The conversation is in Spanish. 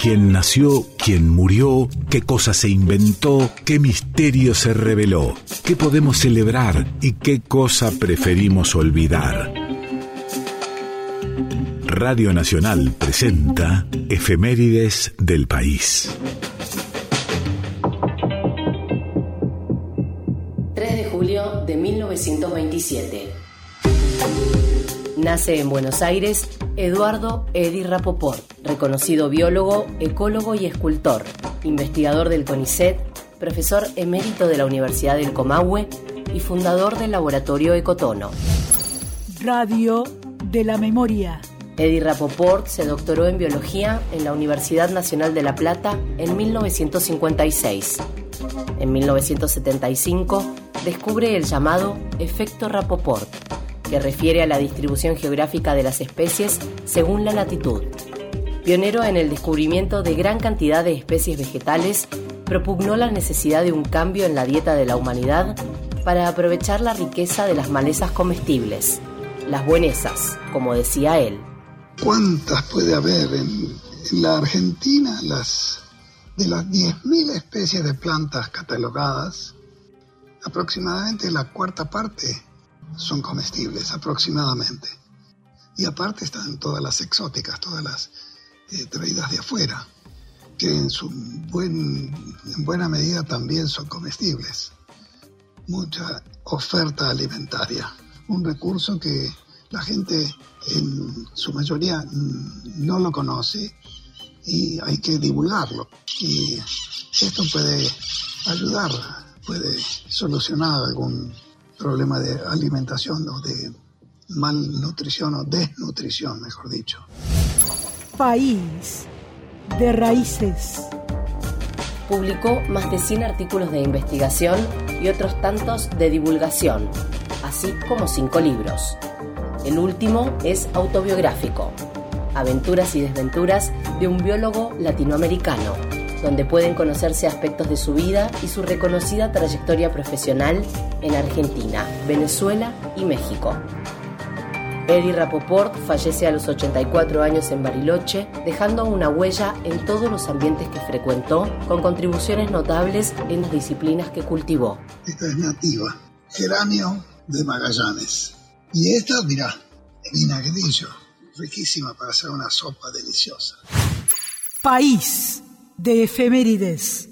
quién nació, quién murió, qué cosa se inventó, qué misterio se reveló, qué podemos celebrar y qué cosa preferimos olvidar. Radio Nacional presenta Efemérides del País. 3 de julio de 1927. Nace en Buenos Aires Eduardo Edi Rapoport, reconocido biólogo, ecólogo y escultor, investigador del CONICET, profesor emérito de la Universidad del Comahue y fundador del laboratorio Ecotono. Radio de la Memoria. Eddie Rapoport se doctoró en biología en la Universidad Nacional de La Plata en 1956. En 1975 descubre el llamado efecto Rapoport que refiere a la distribución geográfica de las especies según la latitud. Pionero en el descubrimiento de gran cantidad de especies vegetales, propugnó la necesidad de un cambio en la dieta de la humanidad para aprovechar la riqueza de las malezas comestibles, las buenesas, como decía él. ¿Cuántas puede haber en, la Argentina? Las, de las 10.000 especies de plantas catalogadas, aproximadamente la cuarta parte son comestibles aproximadamente. Y aparte están todas las exóticas, todas las eh, traídas de afuera, que en, en buena medida también son comestibles. Mucha oferta alimentaria, un recurso que la gente en su mayoría no lo conoce y hay que divulgarlo. Y esto puede ayudar, puede solucionar algún problema de alimentación o de malnutrición o desnutrición, mejor dicho. País de raíces. Publicó más de 100 artículos de investigación y otros tantos de divulgación, así como cinco libros. El último es autobiográfico, Aventuras y desventuras de un biólogo latinoamericano donde pueden conocerse aspectos de su vida y su reconocida trayectoria profesional en Argentina, Venezuela y México. Eddie Rapoport fallece a los 84 años en Bariloche, dejando una huella en todos los ambientes que frecuentó, con contribuciones notables en las disciplinas que cultivó. Esta es nativa, geranio de Magallanes. Y esta, mirá, vinagrillo, riquísima para hacer una sopa deliciosa. País de efemérides.